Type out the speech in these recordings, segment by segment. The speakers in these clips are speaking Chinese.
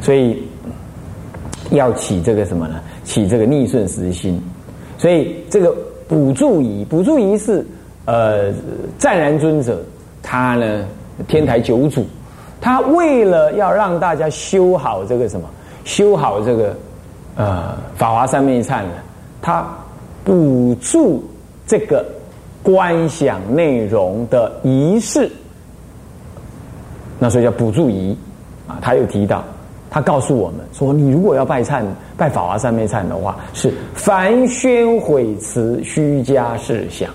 所以要起这个什么呢？起这个逆顺时心。所以这个补助仪，补助仪是呃湛然尊者他呢天台九祖，他为了要让大家修好这个什么，修好这个呃法华三昧忏呢，他补助这个观想内容的仪式。那所以叫补助仪啊，他又提到，他告诉我们说，你如果要拜忏、拜法华三昧忏的话，是凡宣毁词须加事项，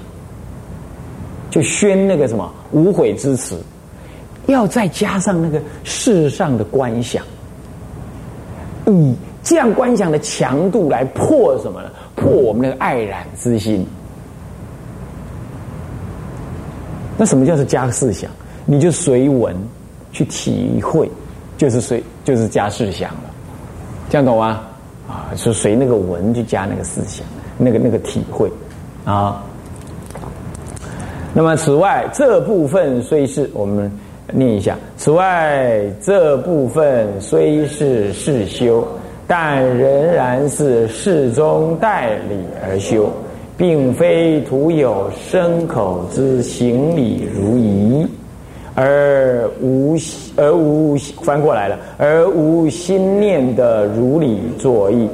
就宣那个什么无悔之词，要再加上那个世上的观想，以这样观想的强度来破什么呢？破我们那个爱染之心。那什么叫做加事想？你就随文。去体会，就是随就是加思想了，这样懂吗？啊，是随那个文去加那个思想，那个那个体会啊。那么此外，这部分虽是我们念一下。此外，这部分虽是世修，但仍然是世中代理而修，并非徒有身口之行礼如仪。而无而无翻过来了，而无心念的如理作意，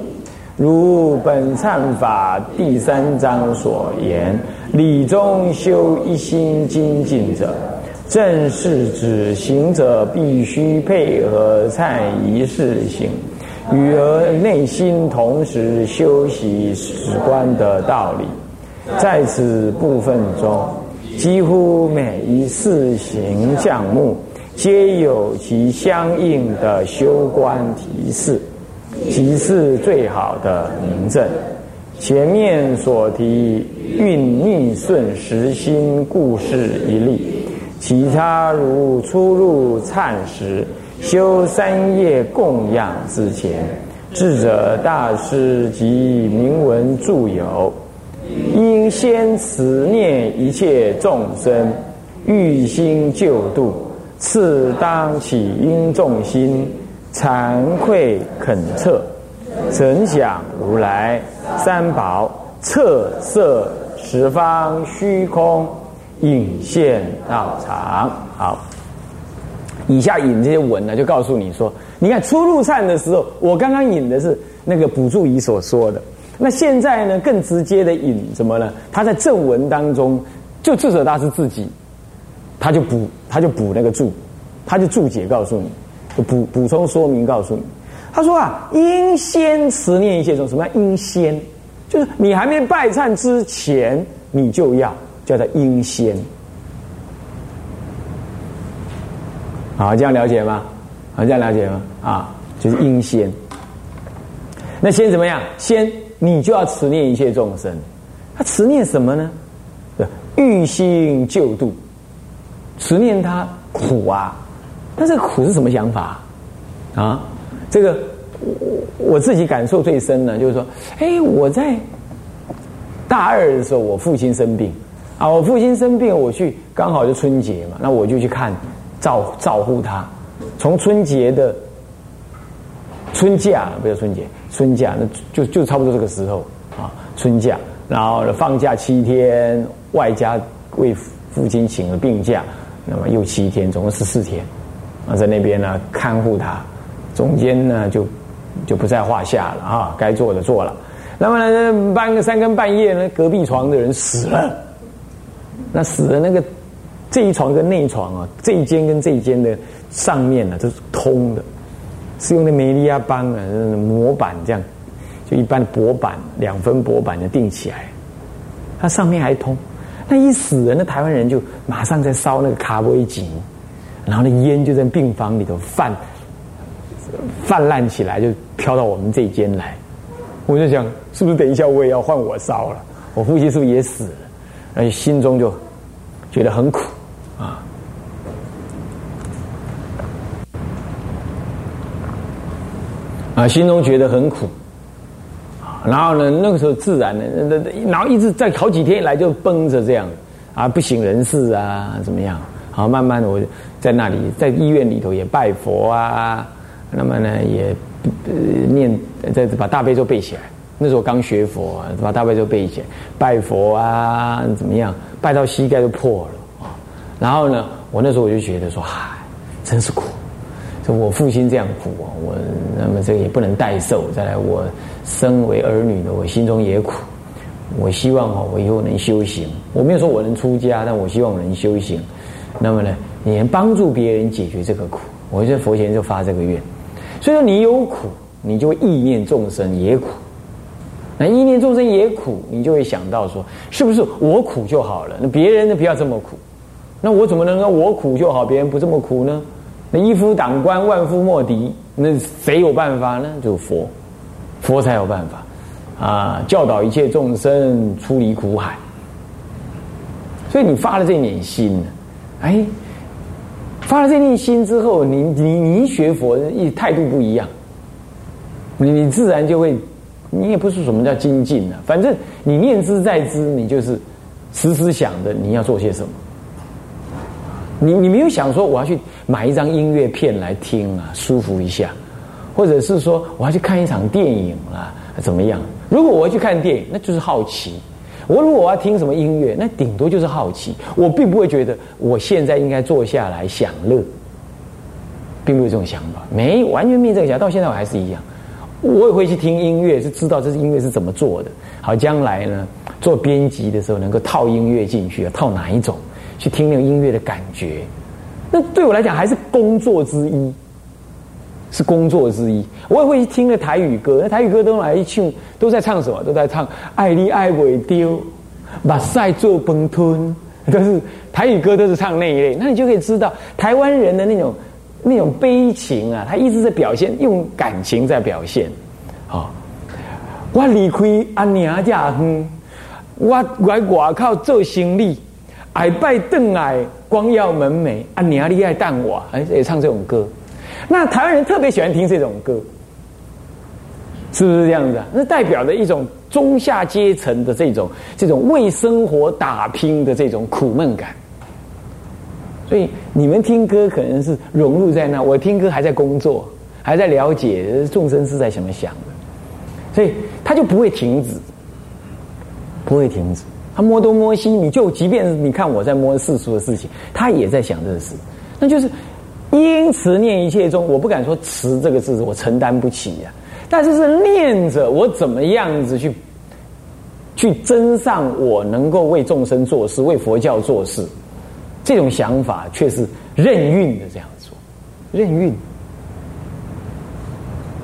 如本忏法第三章所言，理中修一心精进者，正是指行者必须配合忏仪事行，与而内心同时修习史观的道理，在此部分中。几乎每一次行项目，皆有其相应的修观提示，即是最好的明证。前面所提运逆顺实心故事一例，其他如出入忏时修三业供养之前，智者大师及铭文著有。应先慈念一切众生，欲心救度，次当起因众心，惭愧恳测，曾想如来三宝，测色十方虚空，引现道场。好，以下引这些文呢，就告诉你说，你看初入忏的时候，我刚刚引的是那个补助仪所说的。那现在呢？更直接的引什么呢？他在正文当中，就智者大师自己，他就补，他就补那个注，他就注解告诉你，补补充说明告诉你。他说啊，应先持念一些种什么叫？应先，就是你还没拜忏之前，你就要叫做应先。好，这样了解吗？好，这样了解吗？啊，就是应先。那先怎么样？先。你就要持念一切众生，他持念什么呢？欲心救度，持念他苦啊，那这个苦是什么想法？啊？这个我我自己感受最深呢，就是说，哎，我在大二的时候，我父亲生病。啊，我父亲生病，我去刚好就春节嘛，那我就去看照照顾他，从春节的春假不叫春节。春假那就就差不多这个时候啊，春假，然后放假七天，外加为父亲请了病假，那么又七天，总共十四天，啊，在那边呢看护他，中间呢就就不在话下了啊，该做的做了。那么呢，半个三更半夜呢，隔壁床的人死了，那死的那个这一床跟那一床啊，这一间跟这一间的上面呢都是通的。是用的梅利亚邦啊，模板这样，就一般的薄板，两分薄板就钉起来，它上面还通。那一死人，那台湾人就马上在烧那个卡威吉，然后那烟就在病房里头泛泛滥起来，就飘到我们这间来。我就想，是不是等一下我也要换我烧了？我父亲是不是也死了？而且心中就觉得很苦啊。啊，心中觉得很苦，然后呢，那个时候自然的，那那然后一直在好几天以来就绷着这样，啊，不省人事啊，怎么样？好，慢慢的我在那里，在医院里头也拜佛啊，那么呢也呃念再把大悲咒背起来。那时候刚学佛，啊把大悲咒背起来，拜佛啊怎么样？拜到膝盖都破了啊！然后呢，我那时候我就觉得说，嗨，真是苦。我父亲这样苦啊，我那么这个也不能代受。再来，我身为儿女的，我心中也苦。我希望哈，我以后能修行。我没有说我能出家，但我希望我能修行。那么呢，也能帮助别人解决这个苦。我在佛前就发这个愿。所以说，你有苦，你就会意念众生也苦。那意念众生也苦，你就会想到说，是不是我苦就好了？那别人呢不要这么苦。那我怎么能够我苦就好，别人不这么苦呢？那一夫当关，万夫莫敌。那谁有办法呢？就佛，佛才有办法啊！教导一切众生出离苦海。所以你发了这念心，哎，发了这念心之后，你你你学佛一态度不一样，你你自然就会，你也不是什么叫精进的，反正你念之在之，你就是时时想着你要做些什么。你你没有想说我要去买一张音乐片来听啊，舒服一下，或者是说我要去看一场电影啊，怎么样？如果我要去看电影，那就是好奇；我如果我要听什么音乐，那顶多就是好奇。我并不会觉得我现在应该坐下来享乐，并没有这种想法，没完全没这个想法。到现在我还是一样，我也会去听音乐，是知道这是音乐是怎么做的。好，将来呢做编辑的时候能够套音乐进去，套哪一种？去听那个音乐的感觉，那对我来讲还是工作之一，是工作之一。我也会去听那台语歌，那台语歌都来一唱，都在唱什么？都在唱“爱你爱未丢，把塞做崩吞”，都是台语歌，都是唱那一类。那你就可以知道台湾人的那种那种悲情啊，他一直在表现，用感情在表现。好，我离开阿娘家哼，我来外靠做生意。矮拜邓矮，光耀门楣啊！你啊厉害淡我，哎，也唱这种歌。那台湾人特别喜欢听这种歌，是不是这样子？那代表着一种中下阶层的这种这种为生活打拼的这种苦闷感。所以你们听歌可能是融入在那，我听歌还在工作，还在了解众生是在怎么想的，所以他就不会停止，不会停止。他摸东摸西，你就即便你看我在摸世俗的事情，他也在想这个事，那就是因此念一切中，我不敢说持这个字我承担不起呀，但是是念着我怎么样子去去增上我能够为众生做事、为佛教做事，这种想法却是任运的这样做，任运，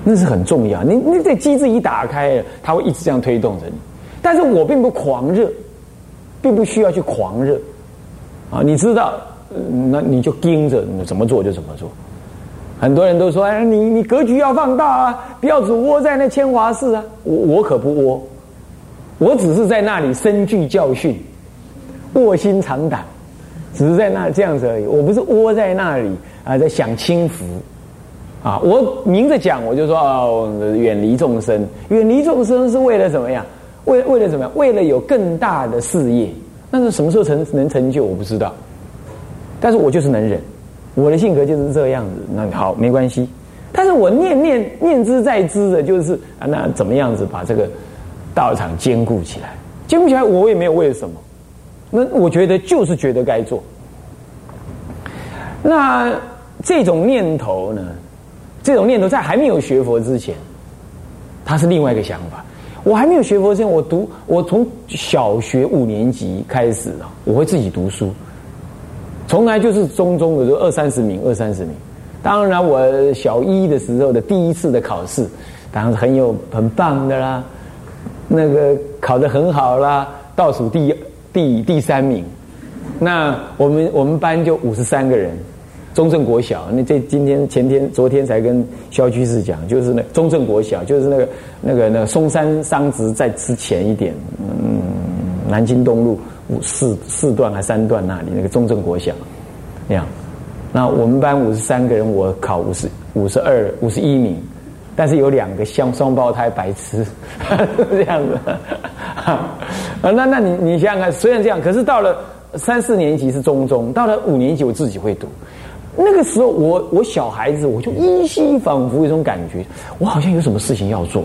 那是很重要。你你这机制一打开，它会一直这样推动着你，但是我并不狂热。并不需要去狂热，啊，你知道，那你就盯着，你怎么做就怎么做。很多人都说：“哎，你你格局要放大啊，不要只窝在那千华寺啊。”我我可不窝，我只是在那里深具教训，卧薪尝胆，只是在那这样子而已。我不是窝在那里啊，在享清福啊。我明着讲，我就说哦，远离众生，远离众生是为了怎么样？为为了怎么样？为了有更大的事业，那是什么时候成能成就？我不知道。但是我就是能忍，我的性格就是这样子。那好，没关系。但是我念念念之在之的，就是啊，那怎么样子把这个道场兼顾起来？兼顾起来，我也没有为了什么。那我觉得就是觉得该做。那这种念头呢？这种念头在还没有学佛之前，它是另外一个想法。我还没有学佛之前，我读我从小学五年级开始啊，我会自己读书，从来就是中中的就二三十名，二三十名。当然，我小一的时候的第一次的考试，当然很有很棒的啦，那个考得很好啦，倒数第第第三名。那我们我们班就五十三个人。中正国小，那这今天、前天、昨天才跟肖居士讲，就是那中正国小，就是那个、那个、那个嵩山商职在之前一点，嗯，南京东路五四四段还三段那里那个中正国小，那样。那我们班五十三个人，我考五十五十二五十一名，但是有两个像双胞胎白痴，这样子。啊，那那你你想想看，虽然这样，可是到了三四年级是中中，到了五年级我自己会读。那个时候，我我小孩子，我就依稀仿佛有一种感觉，我好像有什么事情要做。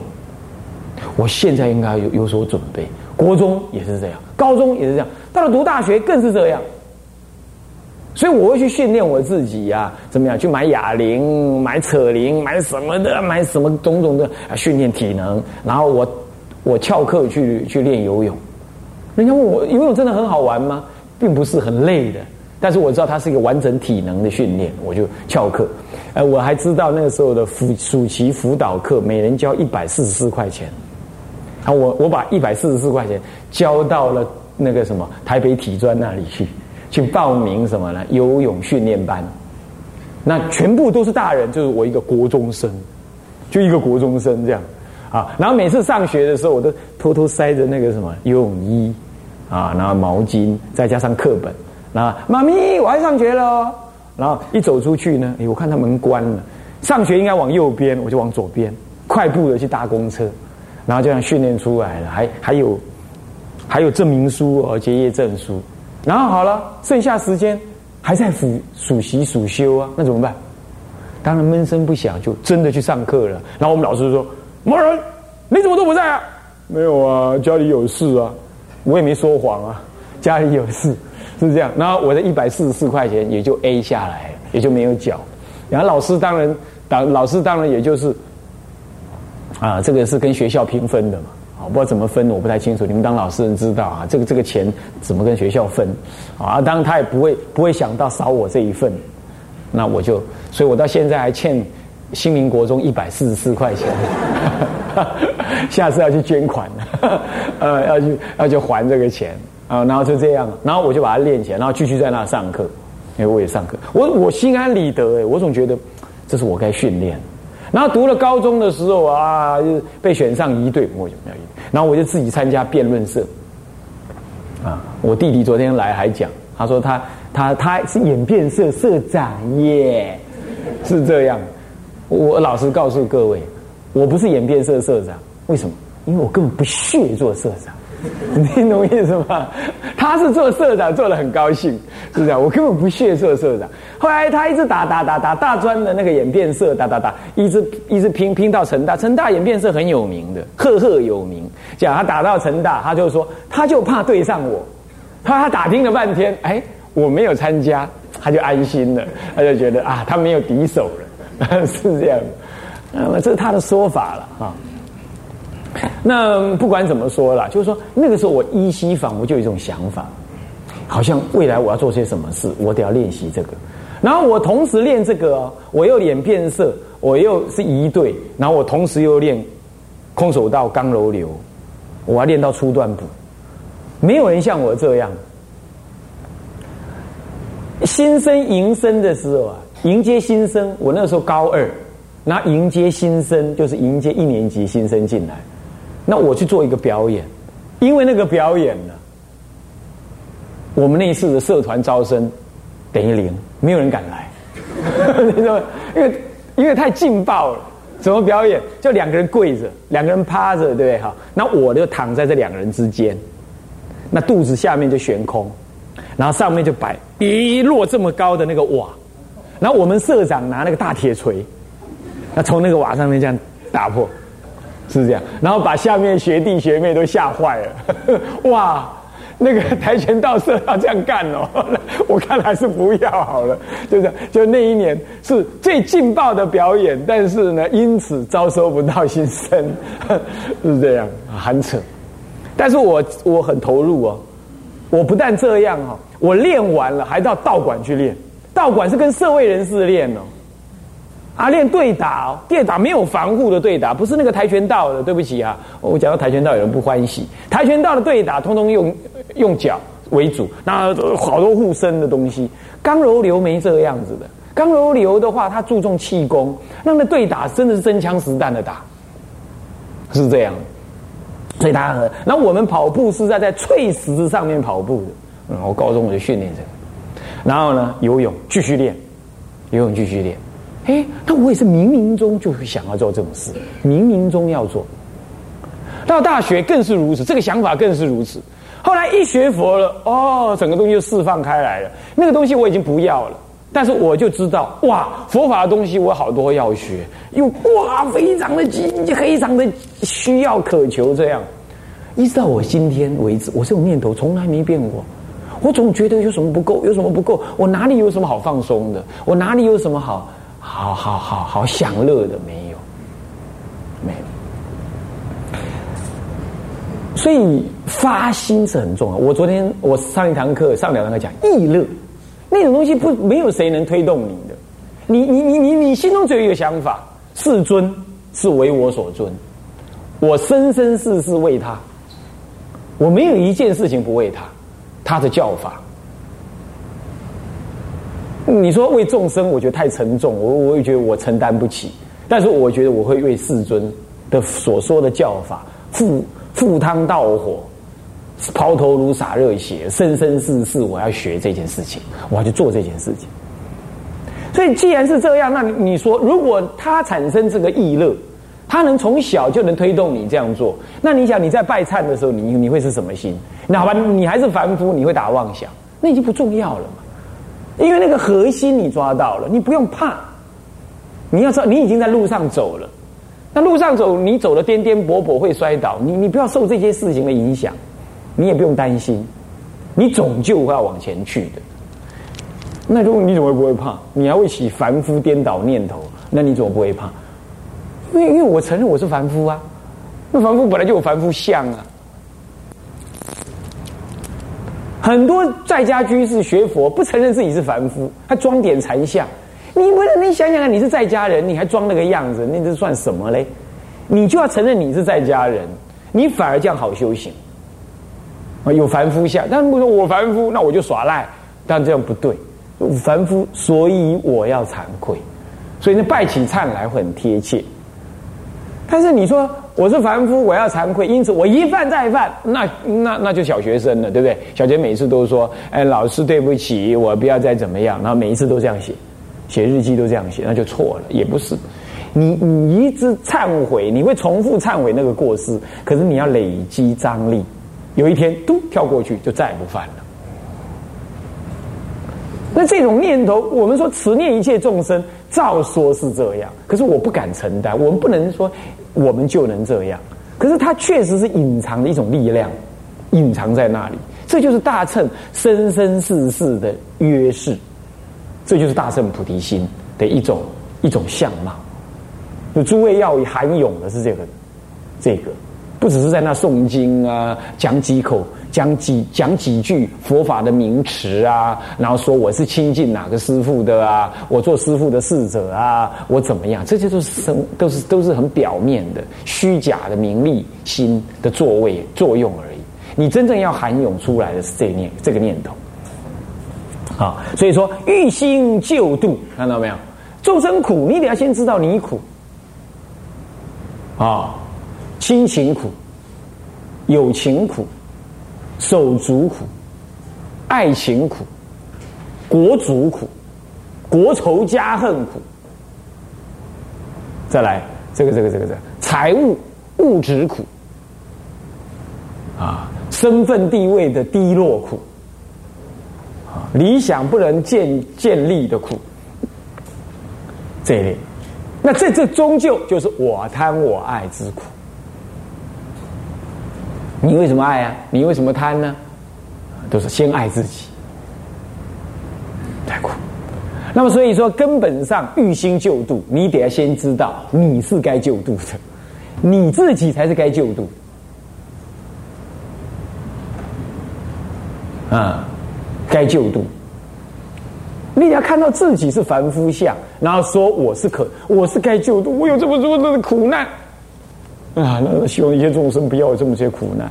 我现在应该有有所准备。国中也是这样，高中也是这样，到了读大学更是这样。所以我会去训练我自己呀，怎么样？去买哑铃、买扯铃、买什么的，买什么种种的，训练体能。然后我我翘课去去练游泳。人家问我游泳真的很好玩吗？并不是很累的。但是我知道它是一个完整体能的训练，我就翘课。呃，我还知道那个时候的辅暑期辅导课，每人交一百四十四块钱。啊，我我把一百四十四块钱交到了那个什么台北体专那里去，去报名什么呢？游泳训练班。那全部都是大人，就是我一个国中生，就一个国中生这样。啊，然后每次上学的时候，我都偷偷塞着那个什么游泳衣，啊，然后毛巾，再加上课本。那妈咪，我要上学了。然后一走出去呢，哎，我看他门关了。上学应该往右边，我就往左边，快步的去搭公车。然后这样训练出来了，还还有还有证明书哦，结业证书。然后好了，剩下时间还在辅暑习暑修啊，那怎么办？当然闷声不响，就真的去上课了。然后我们老师说：“某人，你怎么都不在啊？”“没有啊，家里有事啊。”我也没说谎啊，家里有事。是这样，然后我的一百四十四块钱也就 A 下来，也就没有缴。然后老师当然，当老师当然也就是，啊，这个是跟学校平分的嘛，啊，不知道怎么分，我不太清楚。你们当老师人知道啊，这个这个钱怎么跟学校分？啊，当然他也不会不会想到少我这一份，那我就，所以我到现在还欠新民国中一百四十四块钱，下次要去捐款，呃，要去要去还这个钱。啊，然后就这样，然后我就把它练起来，然后继续在那上课，因为我也上课，我我心安理得哎，我总觉得这是我该训练。然后读了高中的时候啊，被选上一队，我有没有一队？然后我就自己参加辩论社。啊，我弟弟昨天来还讲，他说他他他是演辩社社长耶，是这样。我老实告诉各位，我不是演辩社社长，为什么？因为我根本不屑做社长。你听懂意思吗？他是做社长，做的很高兴，是这样。我根本不屑做社长。后来他一直打打打打大专的那个演变社，打打打，一直一直拼拼到成大。成大演变社很有名的，赫赫有名。讲他打到成大，他就说他就怕对上我。他他打听了半天，哎，我没有参加，他就安心了，他就觉得啊，他没有敌手了，是这样。那么这是他的说法了啊。那不管怎么说啦，就是说那个时候我依稀仿佛就有一种想法，好像未来我要做些什么事，我得要练习这个。然后我同时练这个，我又脸变色，我又是一对，然后我同时又练空手道、刚柔流，我要练到初段补。没有人像我这样，新生迎生的时候啊，迎接新生，我那时候高二，然后迎接新生就是迎接一年级新生进来。那我去做一个表演，因为那个表演呢，我们那一次的社团招生等于零，没有人敢来。你知道，因为因为太劲爆了，怎么表演？就两个人跪着，两个人趴着，对不对？哈，那我就躺在这两个人之间，那肚子下面就悬空，然后上面就摆一摞这么高的那个瓦，然后我们社长拿那个大铁锤，那从那个瓦上面这样打破。是这样，然后把下面学弟学妹都吓坏了。哇，那个跆拳道社要这样干哦，我看还是不要好了。就这样，就那一年是最劲爆的表演，但是呢，因此招收不到新生，是这样，很扯。但是我我很投入哦，我不但这样哦，我练完了还到道馆去练，道馆是跟社会人士练哦。啊，练对打，对打没有防护的对打，不是那个跆拳道的。对不起啊，我讲到跆拳道，有人不欢喜。跆拳道的对打，通通用用脚为主，那好多护身的东西。刚柔流没这个样子的，刚柔流的话，它注重气功，那那对打真的是真枪实弹的打，是这样。所以他，很，那我们跑步是在在翠石上面跑步的。嗯，我高中我就训练这个，然后呢，游泳继续练，游泳继续练。哎，那我也是冥冥中就会想要做这种事，冥冥中要做。到大学更是如此，这个想法更是如此。后来一学佛了，哦，整个东西就释放开来了。那个东西我已经不要了，但是我就知道，哇，佛法的东西我好多要学，又哇，非常的急，非常的需要渴求这样。一直到我今天为止，我这种念头从来没变过。我总觉得有什么不够，有什么不够，我哪里有什么好放松的？我哪里有什么好好好好好享乐的？没有，没有。所以发心是很重要。我昨天我上一堂课，上两堂课讲意乐，那种东西不没有谁能推动你的。你你你你你心中只有一个想法：世尊是为我所尊，我生生世世为他，我没有一件事情不为他。他的教法，你说为众生，我觉得太沉重，我我也觉得我承担不起。但是我觉得我会为世尊的所说的教法，赴赴汤蹈火，抛头颅洒热血，生生世世我要学这件事情，我要去做这件事情。所以既然是这样，那你说，如果他产生这个意乐，他能从小就能推动你这样做，那你想你在拜忏的时候，你你会是什么心？那好吧，你还是凡夫，你会打妄想，那已经不重要了嘛。因为那个核心你抓到了，你不用怕。你要知道，你已经在路上走了。那路上走，你走的颠颠簸簸会摔倒，你你不要受这些事情的影响，你也不用担心，你总就会要往前去的。那如果你怎么不会怕？你还会起凡夫颠倒念头，那你怎么不会怕？因为因为我承认我是凡夫啊，那凡夫本来就有凡夫相啊。很多在家居士学佛不承认自己是凡夫，他装点禅相。你不能，你想想看，你是在家人，你还装那个样子，那这算什么嘞？你就要承认你是在家人，你反而这样好修行。啊，有凡夫相，但不说我凡夫，那我就耍赖，但这样不对。凡夫，所以我要惭愧，所以那拜起忏来会很贴切。但是你说。我是凡夫，我要惭愧，因此我一犯再犯，那那那就小学生了，对不对？小学每次都说：“哎，老师对不起，我不要再怎么样。”然后每一次都这样写，写日记都这样写，那就错了。也不是，你你一直忏悔，你会重复忏悔那个过失，可是你要累积张力，有一天嘟跳过去，就再也不犯了。那这种念头，我们说慈念一切众生，照说是这样，可是我不敢承担。我们不能说。我们就能这样，可是它确实是隐藏的一种力量，隐藏在那里。这就是大乘生生世世的约誓，这就是大乘菩提心的一种一种相貌。就诸位要含勇的是这个，这个不只是在那诵经啊，讲几口。讲几讲几句佛法的名词啊，然后说我是亲近哪个师傅的啊，我做师傅的侍者啊，我怎么样？这些都是生都是都是很表面的虚假的名利心的作位作用而已。你真正要含涌出来的是这念这个念头。好，所以说欲心救度，看到没有？众生苦，你得要先知道你苦啊，亲情苦，友情苦。手足苦，爱情苦，国族苦，国仇家恨苦。再来，这个这个这个这个财务物质苦，啊，身份地位的低落苦，啊，理想不能建建立的苦，这一类。那这这终究就是我贪我爱之苦。你为什么爱啊？你为什么贪呢？都是先爱自己，太苦。那么所以说，根本上欲心救度，你得要先知道你是该救度的，你自己才是该救度。啊，该救度。你得要看到自己是凡夫相，然后说我是可，我是该救度，我有这么多的苦难。啊，那希望一些众生不要有这么些苦难。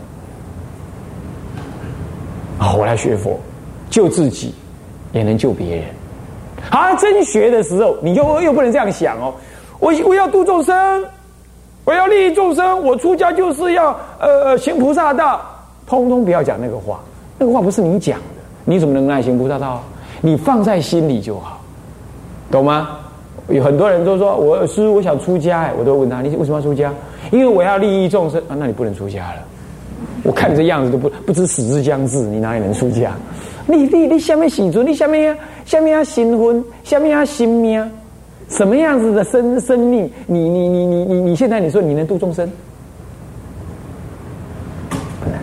啊，我来学佛，救自己，也能救别人。好，真学的时候，你又又不能这样想哦。我我要度众生，我要利益众生，我出家就是要呃行菩萨道，通通不要讲那个话。那个话不是你讲的，你怎么能来行菩萨道？你放在心里就好，懂吗？有很多人都说，我师我想出家，哎，我都问他，你为什么要出家？因为我要利益众生啊，那你不能出家了。我看你这样子都不不知死之将至，你哪里能出家？你你你下面喜尊，你下面呀下面要新婚，下面要新命，什么样子的生生命？你你你你你你现在你说你能度众生？不能，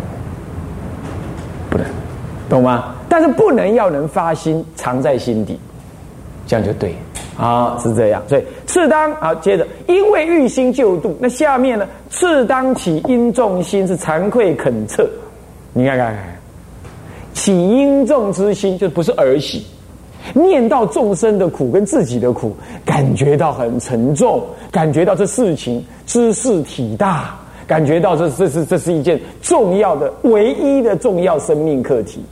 不能，懂吗？但是不能要能发心，藏在心底，这样就对。啊，是这样，所以次当好，接着因为欲心救度，那下面呢？次当起因重心是惭愧恳测，你看看，起因重之心就不是儿戏，念到众生的苦跟自己的苦，感觉到很沉重，感觉到这事情知识体大，感觉到这这是这是一件重要的唯一的重要生命课题。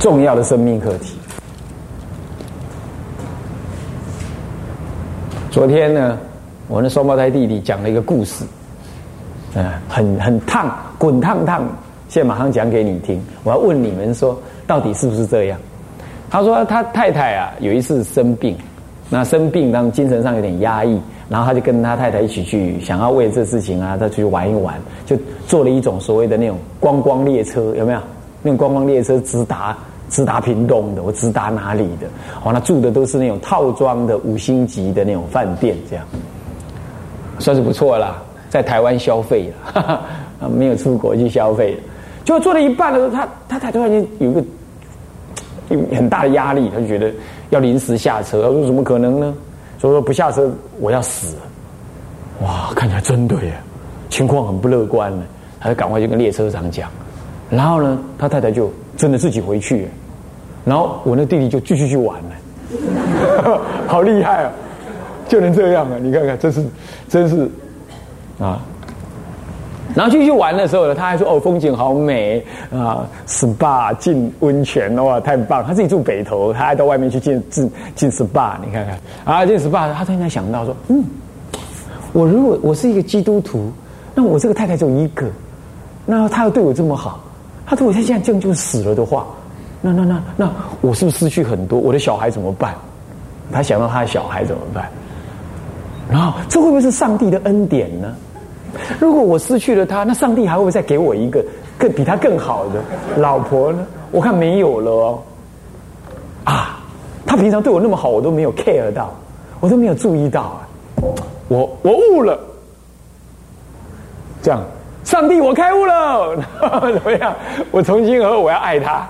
重要的生命课题。昨天呢，我那双胞胎弟弟讲了一个故事，嗯，很很烫，滚烫烫。现在马上讲给你听。我要问你们说，到底是不是这样？他说他太太啊，有一次生病，那生病当精神上有点压抑，然后他就跟他太太一起去，想要为这事情啊，他去玩一玩，就坐了一种所谓的那种观光列车，有没有？那种观光列车直达。直达屏东的，我直达哪里的？哦，那住的都是那种套装的五星级的那种饭店，这样算是不错啦，在台湾消费了，啊，没有出国去消费。就做了一半的时候，他他他突然间有一个有很大的压力，他就觉得要临时下车。他说：“怎么可能呢？”所以说不下车我要死。哇，看起来真的耶，情况很不乐观呢。他就赶快就跟列车长讲，然后呢，他太太就真的自己回去。然后我那弟弟就继续去玩了，好厉害啊！就能这样啊！你看看，真是，真是啊！然后继续玩的时候呢，他还说：“哦，风景好美啊，SPA 进温泉哇，太棒！”他自己住北头，他还到外面去进进进 SPA，你看看啊，进 SPA，他突然想到说：“嗯，我如果我是一个基督徒，那我这个太太只有一个，那他要对我这么好，他如果他现在这样就死了的话。”那那那那，我是不是失去很多？我的小孩怎么办？他想到他的小孩怎么办？然后这会不会是上帝的恩典呢？如果我失去了他，那上帝还会不会再给我一个更比他更好的老婆呢？我看没有了哦。啊，他平常对我那么好，我都没有 care 到，我都没有注意到啊。我我悟了，这样，上帝我开悟了，怎么样？我从今以后我要爱他。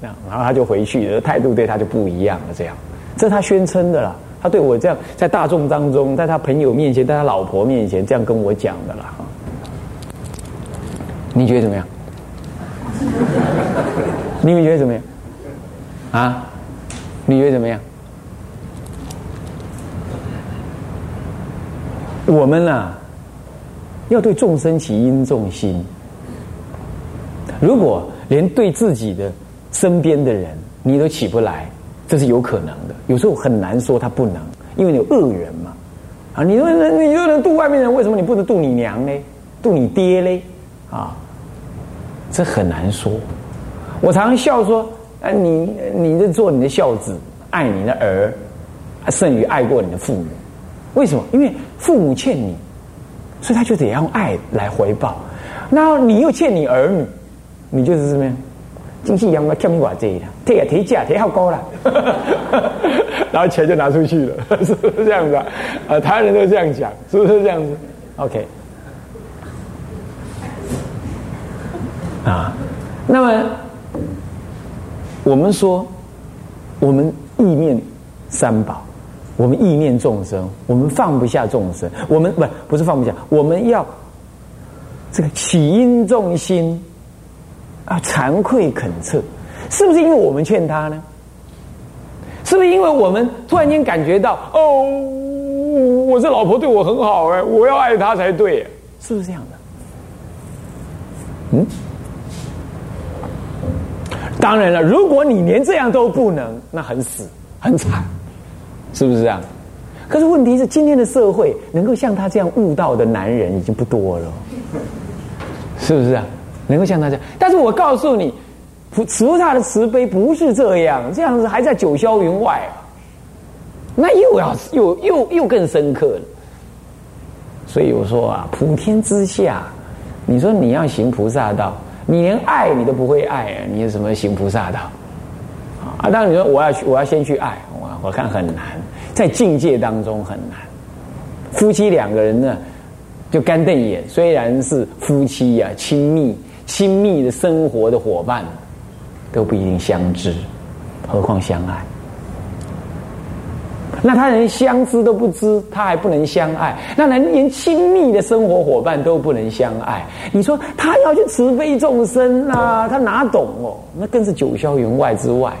这样，然后他就回去，态度对他就不一样了。这样，这是他宣称的啦。他对我这样，在大众当中，在他朋友面前，在他老婆面前，这样跟我讲的啦。你觉得怎么样？你们觉得怎么样？啊？你觉得怎么样？我们呐，要对众生起因重心。如果连对自己的身边的人，你都起不来，这是有可能的。有时候很难说他不能，因为你有恶缘嘛。啊，你说你又能渡外面人，为什么你不能渡你娘呢？渡你爹嘞？啊，这很难说。我常常笑说，啊，你你在做你的孝子，爱你的儿，胜于爱过你的父母。为什么？因为父母欠你，所以他就得用爱来回报。然后你又欠你儿女，你就是什么样？经济养我欠你偌济啦，提也提价，提好高了，然后钱就拿出去了，是不是这样子啊？啊，台湾人都这样讲，是不是这样子？OK，啊，那么我们说，我们意念三宝，我们意念众生，我们放不下众生，我们不不是放不下，我们要这个起因重心。啊，惭愧恳切，是不是因为我们劝他呢？是不是因为我们突然间感觉到，哦，我这老婆对我很好哎，我要爱她才对，是不是这样的？嗯，当然了，如果你连这样都不能，那很死很惨，是不是这样？可是问题是，今天的社会能够像他这样悟道的男人已经不多了，是不是啊？能够像他这样，但是我告诉你，菩菩萨的慈悲不是这样，这样子还在九霄云外！那又要又又又更深刻了。所以我说啊，普天之下，你说你要行菩萨道，你连爱你都不会爱啊，你有什么行菩萨道？啊，当然你说我要去，我要先去爱，我我看很难，在境界当中很难。夫妻两个人呢，就干瞪眼，虽然是夫妻呀，亲密亲密的生活的伙伴，都不一定相知，何况相爱。那他连相知都不知，他还不能相爱，那连连亲密的生活伙伴都不能相爱，你说他要去慈悲众生啊？他哪懂哦？那更是九霄云外之外。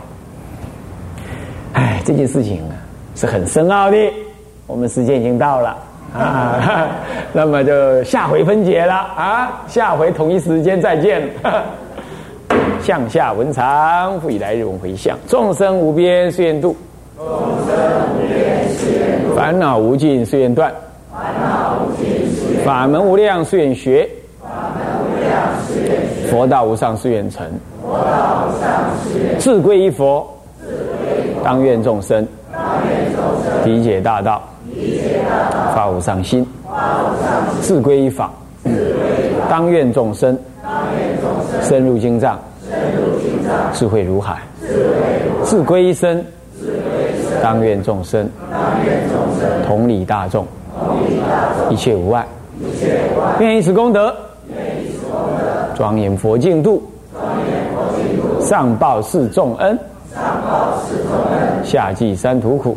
哎，这件事情啊是很深奥的。我们时间已经到了啊，那么就下回分解了啊，下回同一时间再见。向下文长，复以来日回向，众生无边誓愿度，众生无边誓愿度，烦恼无尽誓愿断，烦恼无尽誓愿法门无量誓愿学，法门无量誓愿学，佛道无上誓愿成，佛道无上誓愿自归依佛。当愿众生。理解大道，发无上心，自归依法。当愿众生深入经藏，智慧如海，自归依身。当愿众生同理大众，一切无碍。愿以此功德，庄严佛净土，上报四重恩。下济三途苦。